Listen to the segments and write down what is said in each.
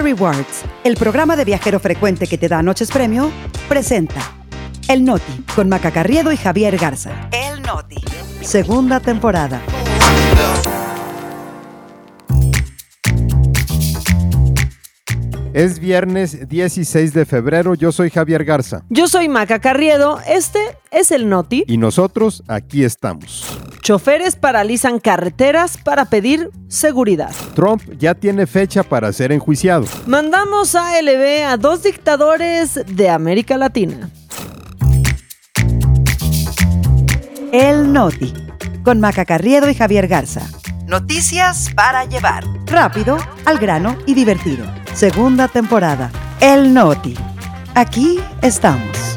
Rewards, el programa de viajero frecuente que te da noches premio, presenta El Noti con Maca Carriedo y Javier Garza. El Noti. Segunda temporada. Es viernes 16 de febrero, yo soy Javier Garza. Yo soy Maca Carriedo, este es el Noti. Y nosotros aquí estamos. Choferes paralizan carreteras para pedir seguridad. Trump ya tiene fecha para ser enjuiciado. Mandamos a LB a dos dictadores de América Latina. El Noti, con Maca Carriedo y Javier Garza. Noticias para llevar. Rápido, al grano y divertido. Segunda temporada. El Noti. Aquí estamos.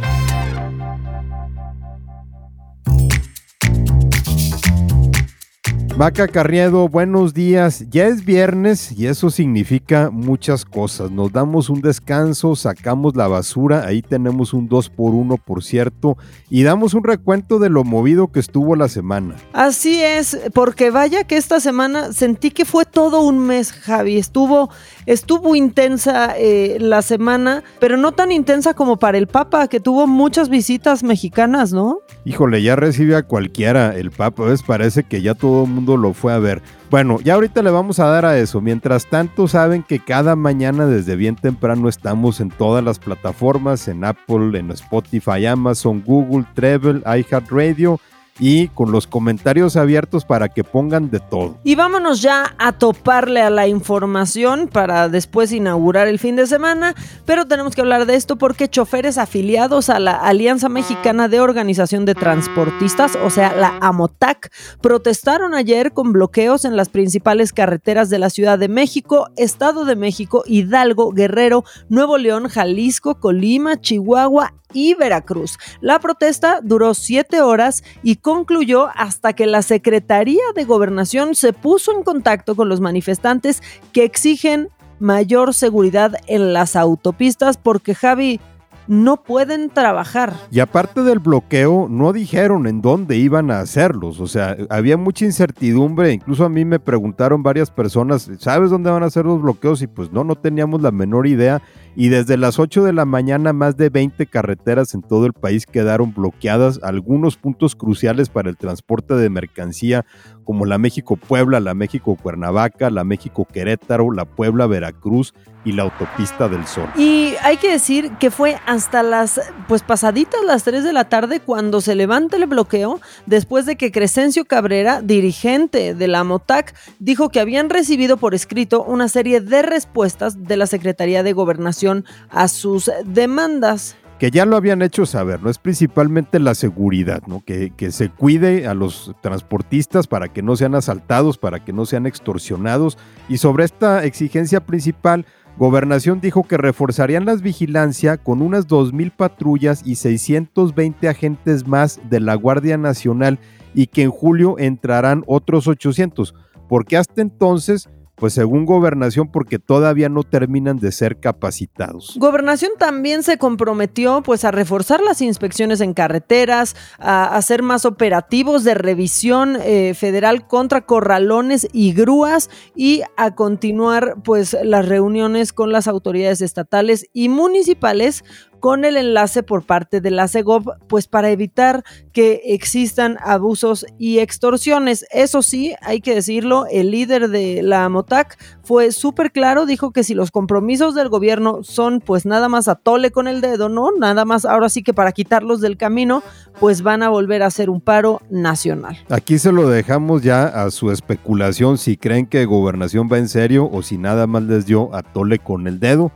Maca Carriedo, buenos días. Ya es viernes y eso significa muchas cosas. Nos damos un descanso, sacamos la basura, ahí tenemos un 2 por 1 por cierto, y damos un recuento de lo movido que estuvo la semana. Así es, porque vaya que esta semana sentí que fue todo un mes, Javi. Estuvo, estuvo intensa eh, la semana, pero no tan intensa como para el Papa, que tuvo muchas visitas mexicanas, ¿no? Híjole, ya recibe a cualquiera el Papa, ¿ves? Parece que ya todo el mundo lo fue a ver. Bueno, ya ahorita le vamos a dar a eso. Mientras tanto, saben que cada mañana desde bien temprano estamos en todas las plataformas, en Apple, en Spotify, Amazon, Google, Travel, iHeartRadio y con los comentarios abiertos para que pongan de todo. Y vámonos ya a toparle a la información para después inaugurar el fin de semana, pero tenemos que hablar de esto porque choferes afiliados a la Alianza Mexicana de Organización de Transportistas, o sea, la AMOTAC, protestaron ayer con bloqueos en las principales carreteras de la Ciudad de México, Estado de México, Hidalgo, Guerrero, Nuevo León, Jalisco, Colima, Chihuahua y Veracruz. La protesta duró siete horas y concluyó hasta que la Secretaría de Gobernación se puso en contacto con los manifestantes que exigen mayor seguridad en las autopistas porque Javi no pueden trabajar. Y aparte del bloqueo, no dijeron en dónde iban a hacerlos. O sea, había mucha incertidumbre. Incluso a mí me preguntaron varias personas, ¿sabes dónde van a hacer los bloqueos? Y pues no, no teníamos la menor idea. Y desde las 8 de la mañana, más de 20 carreteras en todo el país quedaron bloqueadas. Algunos puntos cruciales para el transporte de mercancía, como la México-Puebla, la México-Cuernavaca, la México-Querétaro, la Puebla-Veracruz y la autopista del Sol. Y hay que decir que fue hasta las, pues pasaditas las 3 de la tarde cuando se levanta el bloqueo, después de que Crescencio Cabrera, dirigente de la MOTAC, dijo que habían recibido por escrito una serie de respuestas de la Secretaría de Gobernación a sus demandas que ya lo habían hecho saber, ¿no? Es principalmente la seguridad, ¿no? Que, que, se cuide a los transportistas para que no sean asaltados, para que no sean extorsionados. Y sobre esta exigencia principal, Gobernación dijo que reforzarían las vigilancia con unas 2.000 patrullas y 620 agentes más de la Guardia Nacional y que en julio entrarán otros 800, porque hasta entonces pues según gobernación porque todavía no terminan de ser capacitados. Gobernación también se comprometió pues a reforzar las inspecciones en carreteras, a hacer más operativos de revisión eh, federal contra corralones y grúas y a continuar pues las reuniones con las autoridades estatales y municipales con el enlace por parte de la CEGOP, pues para evitar que existan abusos y extorsiones. Eso sí, hay que decirlo, el líder de la MOTAC fue súper claro, dijo que si los compromisos del gobierno son pues nada más a tole con el dedo, ¿no? Nada más ahora sí que para quitarlos del camino, pues van a volver a hacer un paro nacional. Aquí se lo dejamos ya a su especulación si creen que gobernación va en serio o si nada más les dio a tole con el dedo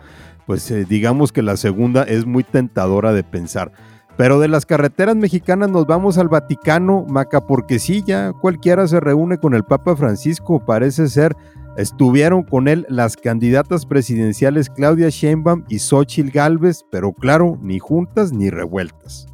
pues eh, digamos que la segunda es muy tentadora de pensar. Pero de las carreteras mexicanas nos vamos al Vaticano, Maca, porque sí, ya cualquiera se reúne con el Papa Francisco, parece ser. Estuvieron con él las candidatas presidenciales Claudia Sheinbaum y Xochitl Gálvez, pero claro, ni juntas ni revueltas.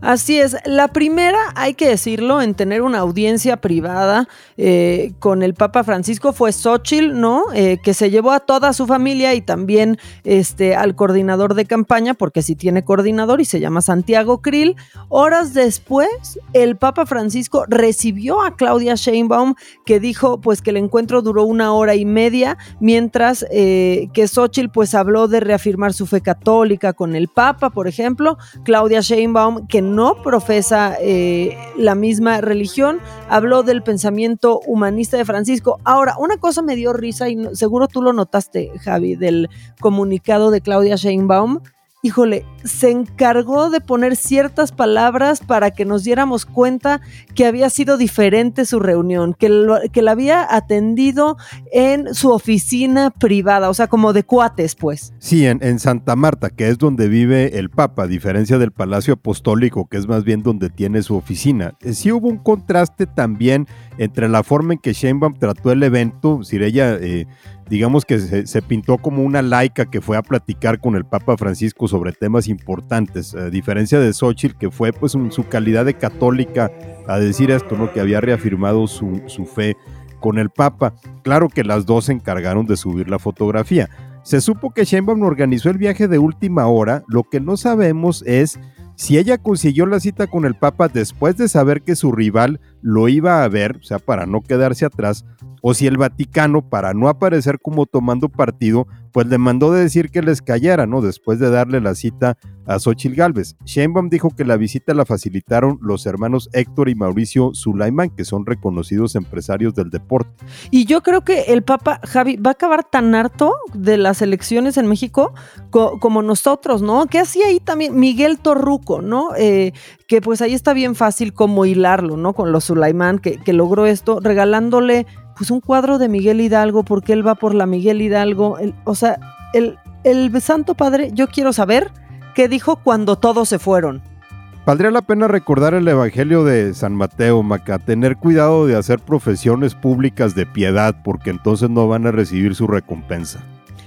Así es, la primera, hay que decirlo, en tener una audiencia privada eh, con el Papa Francisco fue Xochitl, ¿no? Eh, que se llevó a toda su familia y también este, al coordinador de campaña, porque sí tiene coordinador y se llama Santiago Krill. Horas después, el Papa Francisco recibió a Claudia Sheinbaum, que dijo pues que el encuentro duró una hora y media, mientras eh, que Xochitl pues habló de reafirmar su fe católica con el Papa, por ejemplo. Claudia Sheinbaum, que no profesa eh, la misma religión, habló del pensamiento humanista de Francisco. Ahora, una cosa me dio risa y seguro tú lo notaste, Javi, del comunicado de Claudia Sheinbaum híjole, se encargó de poner ciertas palabras para que nos diéramos cuenta que había sido diferente su reunión, que, la había atendido en su oficina privada, o sea, como de cuates, pues. Sí, en, en Santa Marta, que es donde vive el Papa, a diferencia del Palacio Apostólico, que es más bien donde tiene su oficina. Eh, sí hubo un contraste también entre la forma en que Sheinbaum trató el evento, si ella... Eh, digamos que se, pintó como una laica que fue a platicar con el Papa Francisco sobre temas importantes, a diferencia de Xochitl, que fue pues en su calidad de católica a decir esto, ¿no? que había reafirmado su, su fe con el Papa. Claro que las dos se encargaron de subir la fotografía. Se supo que Sheinbaum organizó el viaje de última hora, lo que no sabemos es si ella consiguió la cita con el Papa después de saber que su rival lo iba a ver, o sea, para no quedarse atrás, o si el Vaticano, para no aparecer como tomando partido, pues le mandó de decir que les callara, ¿no? Después de darle la cita a Xochitl Galvez. Sheinbaum dijo que la visita la facilitaron los hermanos Héctor y Mauricio Sulaimán, que son reconocidos empresarios del deporte. Y yo creo que el Papa, Javi, va a acabar tan harto de las elecciones en México como nosotros, ¿no? Que hacía ahí también Miguel Torruco, ¿no? Eh, que pues ahí está bien fácil como hilarlo, ¿no? Con los Sulaimán, que, que logró esto, regalándole pues un cuadro de Miguel Hidalgo, porque él va por la Miguel Hidalgo. o sea, el, el Santo Padre, yo quiero saber qué dijo cuando todos se fueron. Valdría la pena recordar el Evangelio de San Mateo, Maca, tener cuidado de hacer profesiones públicas de piedad, porque entonces no van a recibir su recompensa.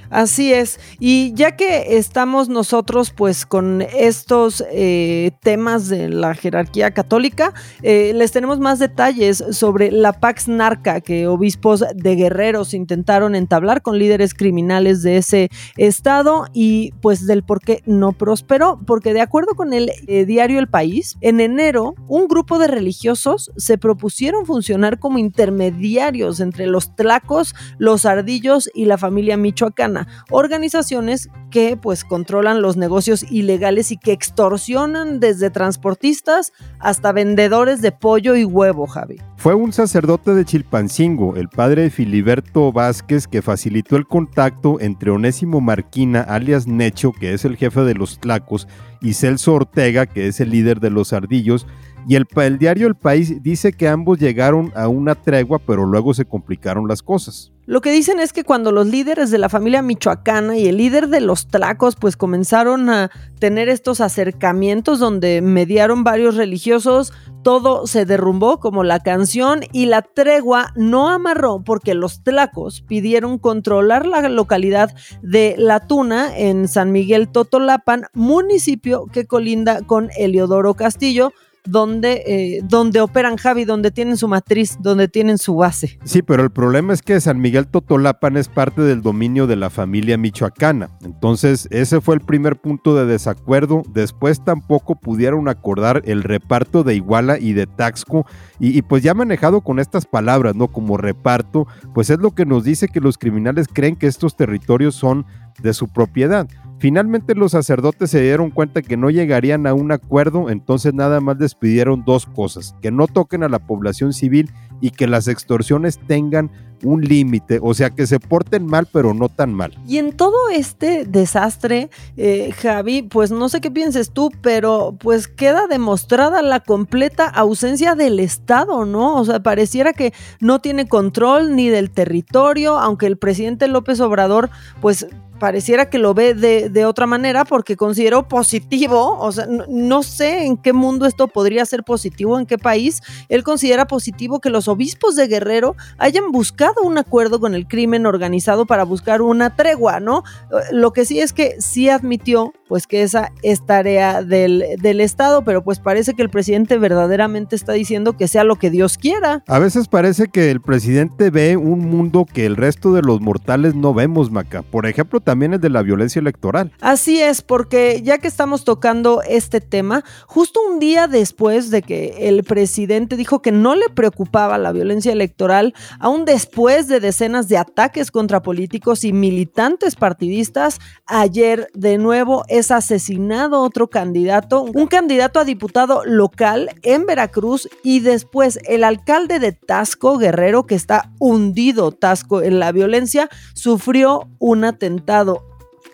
Así es. Y ya que estamos nosotros pues con estos eh, temas de la jerarquía católica, eh, les tenemos más detalles sobre la Pax Narca que obispos de guerreros intentaron entablar con líderes criminales de ese estado y pues del por qué no prosperó. Porque de acuerdo con el eh, diario El País, en enero un grupo de religiosos se propusieron funcionar como intermediarios entre los tlacos, los ardillos y la familia michoacana organizaciones que pues controlan los negocios ilegales y que extorsionan desde transportistas hasta vendedores de pollo y huevo, Javi. Fue un sacerdote de Chilpancingo, el padre Filiberto Vázquez, que facilitó el contacto entre Onésimo Marquina, alias Necho, que es el jefe de los Tlacos, y Celso Ortega, que es el líder de los Ardillos, y el, el, diario El País dice que ambos llegaron a una tregua, pero luego se complicaron las cosas. Lo que dicen es que cuando los líderes de la familia michoacana y el líder de los tlacos pues comenzaron a tener estos acercamientos donde mediaron varios religiosos, todo se derrumbó como la canción y la tregua no amarró porque los tlacos pidieron controlar la localidad de La Tuna en San Miguel Totolapan, municipio que colinda con Eliodoro Castillo, donde, eh, donde operan Javi, donde tienen su matriz, donde tienen su base. Sí, pero el problema es que San Miguel Totolapan es parte del dominio de la familia michoacana. Entonces, ese fue el primer punto de desacuerdo. Después tampoco pudieron acordar el reparto de Iguala y de Taxco. Y, y pues ya manejado con estas palabras, ¿no? Como reparto, pues es lo que nos dice que los criminales creen que estos territorios son de su propiedad. Finalmente los sacerdotes se dieron cuenta que no llegarían a un acuerdo, entonces nada más les pidieron dos cosas, que no toquen a la población civil y que las extorsiones tengan un límite, o sea, que se porten mal, pero no tan mal. Y en todo este desastre, eh, Javi, pues no sé qué pienses tú, pero pues queda demostrada la completa ausencia del Estado, ¿no? O sea, pareciera que no tiene control ni del territorio, aunque el presidente López Obrador, pues pareciera que lo ve de, otra manera porque considero positivo, o sea, no, sé en qué mundo esto podría ser positivo, en qué país, él considera positivo que los obispos de Guerrero hayan buscado un acuerdo con el crimen organizado para buscar una tregua, ¿no? Lo que sí es que sí admitió pues que esa es tarea del, del Estado, pero pues parece que el presidente verdaderamente está diciendo que sea lo que Dios quiera. A veces parece que el presidente ve un mundo que el resto de los mortales no vemos, Maca. Por ejemplo, también el de la violencia electoral. Así es, porque ya que estamos tocando este tema, justo un día después de que el presidente dijo que no le preocupaba la violencia electoral, aún después de decenas de ataques contra políticos y militantes partidistas, ayer de nuevo es asesinado otro candidato, un candidato a diputado local en Veracruz y después el alcalde de Tasco, Guerrero, que está hundido Tasco en la violencia, sufrió un atentado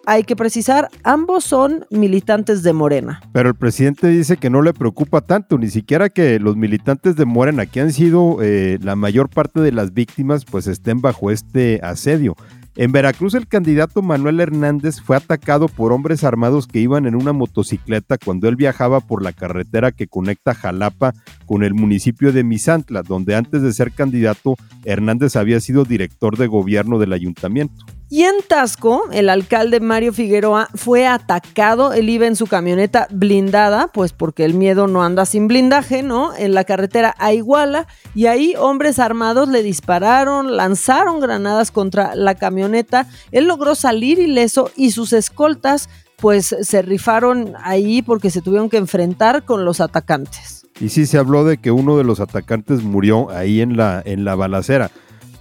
hay que precisar, ambos son militantes de Morena. Pero el presidente dice que no le preocupa tanto, ni siquiera que los militantes de Morena, que han sido eh, la mayor parte de las víctimas, pues estén bajo este asedio. En Veracruz el candidato Manuel Hernández fue atacado por hombres armados que iban en una motocicleta cuando él viajaba por la carretera que conecta Jalapa con el municipio de Misantla, donde antes de ser candidato Hernández había sido director de gobierno del ayuntamiento. Y en Tasco, el alcalde Mario Figueroa fue atacado. Él iba en su camioneta blindada, pues porque el miedo no anda sin blindaje, ¿no? En la carretera a Iguala. Y ahí hombres armados le dispararon, lanzaron granadas contra la camioneta. Él logró salir ileso y sus escoltas, pues se rifaron ahí porque se tuvieron que enfrentar con los atacantes. Y sí se habló de que uno de los atacantes murió ahí en la, en la balacera.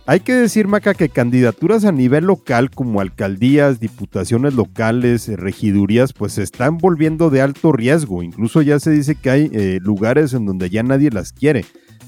Hay que decir, Maca, que candidaturas a nivel local como alcaldías, diputaciones locales, eh, regidurías, pues se están volviendo de alto riesgo. Incluso ya se dice que hay eh, lugares en donde ya nadie las quiere.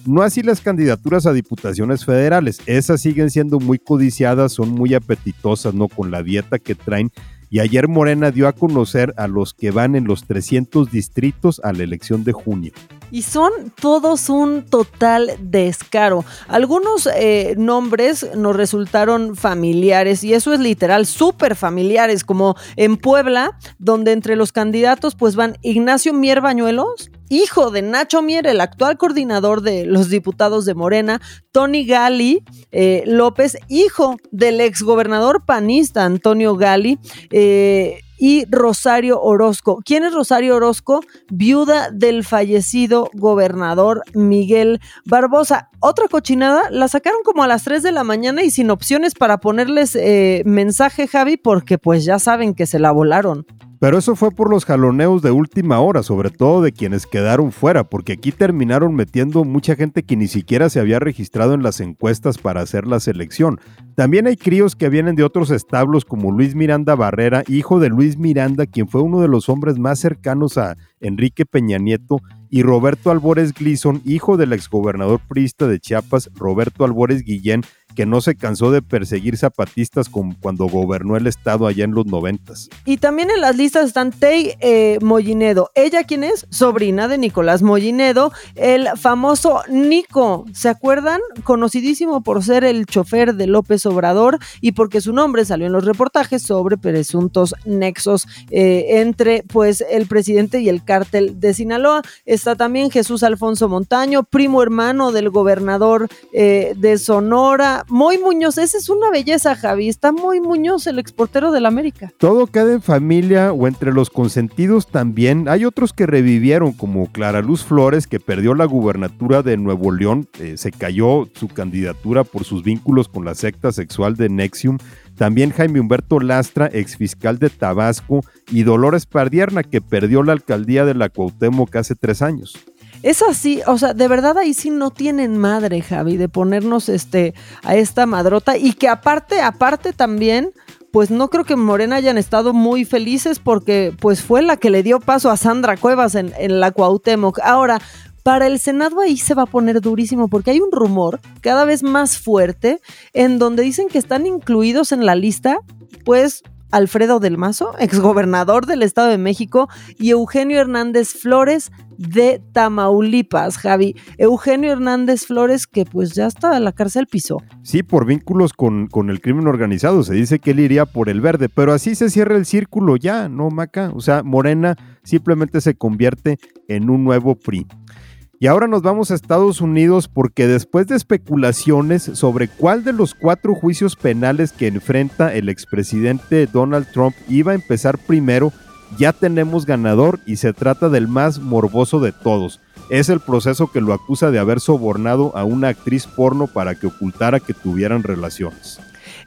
No así las candidaturas a diputaciones federales. Esas siguen siendo muy codiciadas, son muy apetitosas, ¿no? Con la dieta que traen. Y ayer Morena dio a conocer a los que van en los 300 distritos a la elección de junio y son todos un total descaro. Algunos eh, nombres nos resultaron familiares y eso es literal, súper familiares, como en Puebla, donde entre los candidatos pues van Ignacio Mier Bañuelos, hijo de Nacho Mier, el actual coordinador de los diputados de Morena, Tony Gali eh, López, hijo del exgobernador panista Antonio Gali, eh, y Rosario Orozco. ¿Quién es Rosario Orozco? Viuda del fallecido gobernador Miguel Barbosa. Otra cochinada, la sacaron como a las 3 de la mañana y sin opciones para ponerles eh, mensaje, Javi, porque pues ya saben que se la volaron. Pero eso fue por los jaloneos de última hora, sobre todo de quienes quedaron fuera, porque aquí terminaron metiendo mucha gente que ni siquiera se había registrado en las encuestas para hacer la selección. También hay críos que vienen de otros establos como Luis Miranda Barrera, hijo de Luis Miranda, quien fue uno de los hombres más cercanos a Enrique Peña Nieto, y Roberto Albores Gleason, hijo del exgobernador priista de Chiapas, Roberto Albores Guillén, que no se cansó de perseguir zapatistas como cuando gobernó el estado allá en los noventas. Y también en las listas están Tei eh, Mollinedo. ¿Ella quién es? Sobrina de Nicolás Mollinedo, el famoso Nico. ¿Se acuerdan? Conocidísimo por ser el chofer de López Obrador y porque su nombre salió en los reportajes sobre presuntos nexos eh, entre pues el presidente y el cártel de Sinaloa. Está también Jesús Alfonso Montaño, primo hermano del gobernador eh, de Sonora, muy Muñoz, esa es una belleza, Javi. Está muy Muñoz, el exportero del América. Todo queda en familia o entre los consentidos también. Hay otros que revivieron, como Clara Luz Flores, que perdió la gubernatura de Nuevo León. Eh, se cayó su candidatura por sus vínculos con la secta sexual de Nexium. También Jaime Humberto Lastra, exfiscal de Tabasco, y Dolores Pardierna, que perdió la alcaldía de la Cuauhtémoc hace tres años. Es así, o sea, de verdad ahí sí no tienen madre, Javi, de ponernos este a esta madrota y que aparte, aparte también, pues no creo que Morena hayan estado muy felices porque pues fue la que le dio paso a Sandra Cuevas en, en la Cuauhtémoc. Ahora, para el Senado ahí se va a poner durísimo porque hay un rumor cada vez más fuerte en donde dicen que están incluidos en la lista, pues Alfredo del Mazo, exgobernador del Estado de México, y Eugenio Hernández Flores de Tamaulipas, Javi. Eugenio Hernández Flores, que pues ya está en la cárcel pisó. Sí, por vínculos con, con, el crimen organizado. Se dice que él iría por el verde, pero así se cierra el círculo ya, ¿no, Maca? O sea, Morena simplemente se convierte en un nuevo PRI. Y ahora nos vamos a Estados Unidos porque después de especulaciones sobre cuál de los cuatro juicios penales que enfrenta el expresidente Donald Trump iba a empezar primero, ya tenemos ganador y se trata del más morboso de todos. Es el proceso que lo acusa de haber sobornado a una actriz porno para que ocultara que tuvieran relaciones.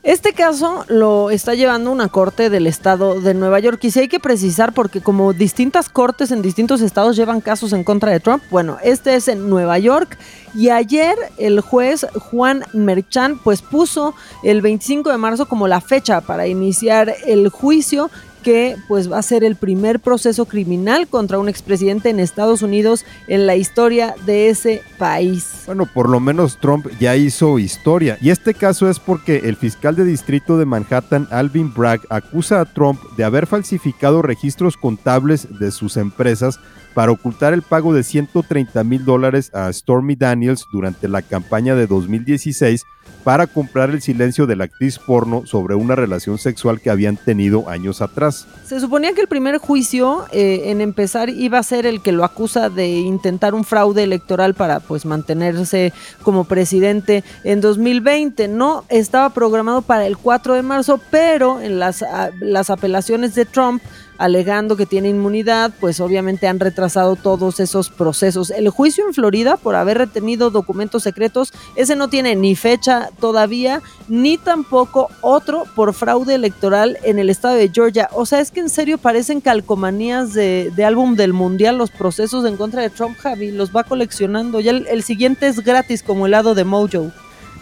Este caso lo está llevando una corte del estado de Nueva York y si hay que precisar porque como distintas cortes en distintos estados llevan casos en contra de Trump, bueno, este es en Nueva York y ayer el juez Juan Merchan pues puso el 25 de marzo como la fecha para iniciar el juicio que pues va a ser el primer proceso criminal contra un expresidente en Estados Unidos en la historia de ese país. Bueno, por lo menos Trump ya hizo historia. Y este caso es porque el fiscal de distrito de Manhattan, Alvin Bragg, acusa a Trump de haber falsificado registros contables de sus empresas para ocultar el pago de 130 mil dólares a Stormy Daniels durante la campaña de 2016 para comprar el silencio de la actriz porno sobre una relación sexual que habían tenido años atrás. Se suponía que el primer juicio eh, en empezar iba a ser el que lo acusa de intentar un fraude electoral para pues mantenerse como presidente en 2020. No estaba programado para el 4 de marzo, pero en las, las apelaciones de Trump alegando que tiene inmunidad, pues obviamente han retrasado todos esos procesos. El juicio en Florida por haber retenido documentos secretos, ese no tiene ni fecha todavía, ni tampoco otro por fraude electoral en el estado de Georgia. O sea, es que en serio parecen calcomanías de, álbum del mundial los procesos en contra de Trump, Javi, los va coleccionando. Ya el, el siguiente es gratis como el lado de Mojo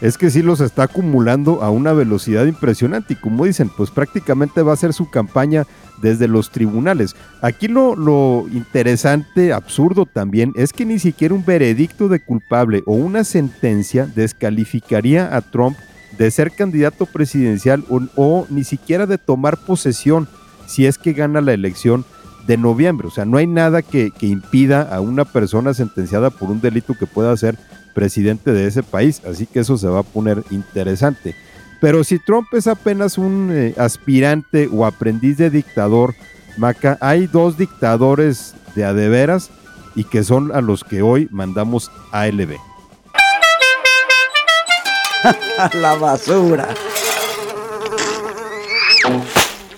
es que sí los está acumulando a una velocidad impresionante y como dicen, pues prácticamente va a ser su campaña desde los tribunales. Aquí lo, lo, interesante, absurdo también, es que ni siquiera un veredicto de culpable o una sentencia descalificaría a Trump de ser candidato presidencial o, ni siquiera de tomar posesión si es que gana la elección de noviembre. O sea, no hay nada que, que impida a una persona sentenciada por un delito que pueda ser presidente de ese país. Así que eso se va a poner interesante. Pero si Trump es apenas un eh, aspirante o aprendiz de dictador, Maca, hay dos dictadores de adeveras y que son a los que hoy mandamos ALB. La basura.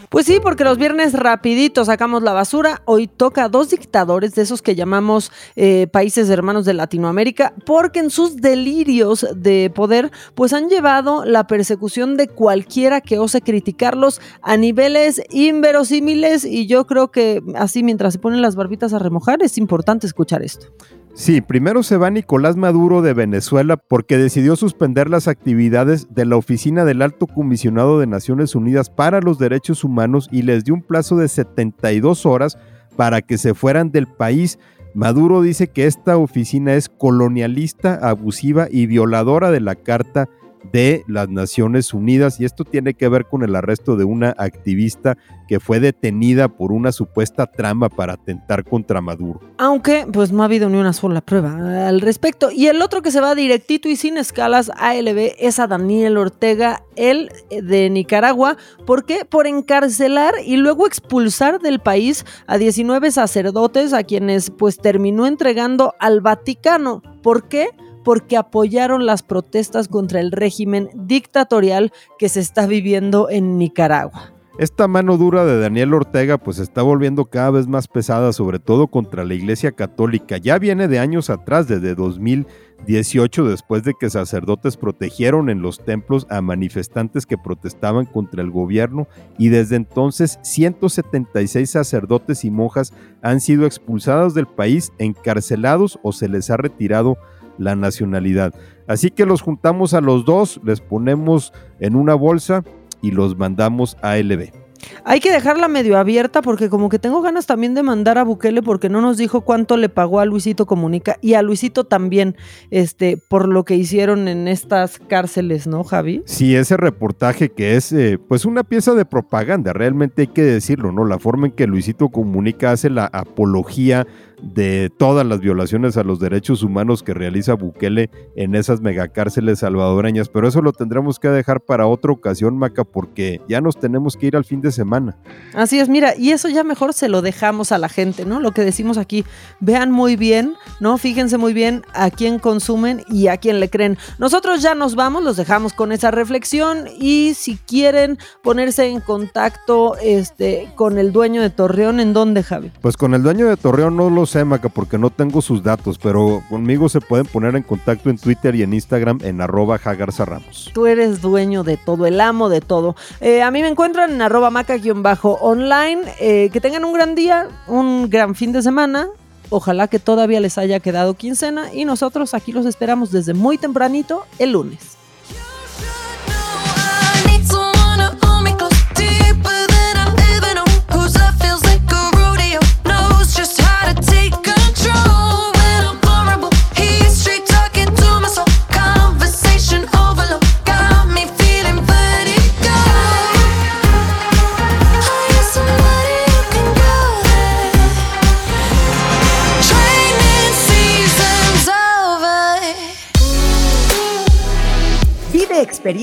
Pues sí, porque los viernes rapidito sacamos la basura. Hoy toca a dos dictadores de esos que llamamos eh, países hermanos de Latinoamérica, porque en sus delirios de poder, pues han llevado la persecución de cualquiera que ose criticarlos a niveles inverosímiles. Y yo creo que así mientras se ponen las barbitas a remojar, es importante escuchar esto. Sí, primero se va Nicolás Maduro de Venezuela porque decidió suspender las actividades de la Oficina del Alto Comisionado de Naciones Unidas para los Derechos Humanos y les dio un plazo de 72 horas para que se fueran del país. Maduro dice que esta oficina es colonialista, abusiva y violadora de la Carta de las Naciones Unidas y esto tiene que ver con el arresto de una activista que fue detenida por una supuesta trama para atentar contra Maduro. Aunque pues no ha habido ni una sola prueba al respecto. Y el otro que se va directito y sin escalas ALB es a Daniel Ortega, el de Nicaragua. ¿Por qué? Por encarcelar y luego expulsar del país a 19 sacerdotes a quienes pues terminó entregando al Vaticano. ¿Por qué? Porque apoyaron las protestas contra el régimen dictatorial que se está viviendo en Nicaragua. Esta mano dura de Daniel Ortega pues está volviendo cada vez más pesada, sobre todo contra la Iglesia Católica. Ya viene de años atrás, desde 2018, después de que sacerdotes protegieron en los templos a manifestantes que protestaban contra el gobierno y desde entonces 176 sacerdotes y monjas han sido expulsados del país, encarcelados o se les ha retirado la nacionalidad. Así que los juntamos a los dos, les ponemos en una bolsa y los mandamos a LB. Hay que dejarla medio abierta porque como que tengo ganas también de mandar a Bukele porque no nos dijo cuánto le pagó a Luisito Comunica y a Luisito también, este, por lo que hicieron en estas cárceles, ¿no, Javi? Sí, ese reportaje que es eh, pues una pieza de propaganda, realmente hay que decirlo, ¿no? La forma en que Luisito Comunica hace la apología de todas las violaciones a los derechos humanos que realiza Bukele en esas megacárceles salvadoreñas, pero eso lo tendremos que dejar para otra ocasión, Maca, porque ya nos tenemos que ir al fin de semana. Así es, mira, y eso ya mejor se lo dejamos a la gente, ¿no? Lo que decimos aquí, vean muy bien, ¿no? Fíjense muy bien a quién consumen y a quién le creen. Nosotros ya nos vamos, los dejamos con esa reflexión y si quieren ponerse en contacto este, con el dueño de Torreón, ¿en dónde, Javi? Pues con el dueño de Torreón no lo sé, Maca, porque no tengo sus datos, pero conmigo se pueden poner en contacto en Twitter y en Instagram en arroba Ramos. Tú eres dueño de todo, el amo de todo. Eh, a mí me encuentran en arroba maca-online. Eh, que tengan un gran día, un gran fin de semana. Ojalá que todavía les haya quedado quincena y nosotros aquí los esperamos desde muy tempranito el lunes.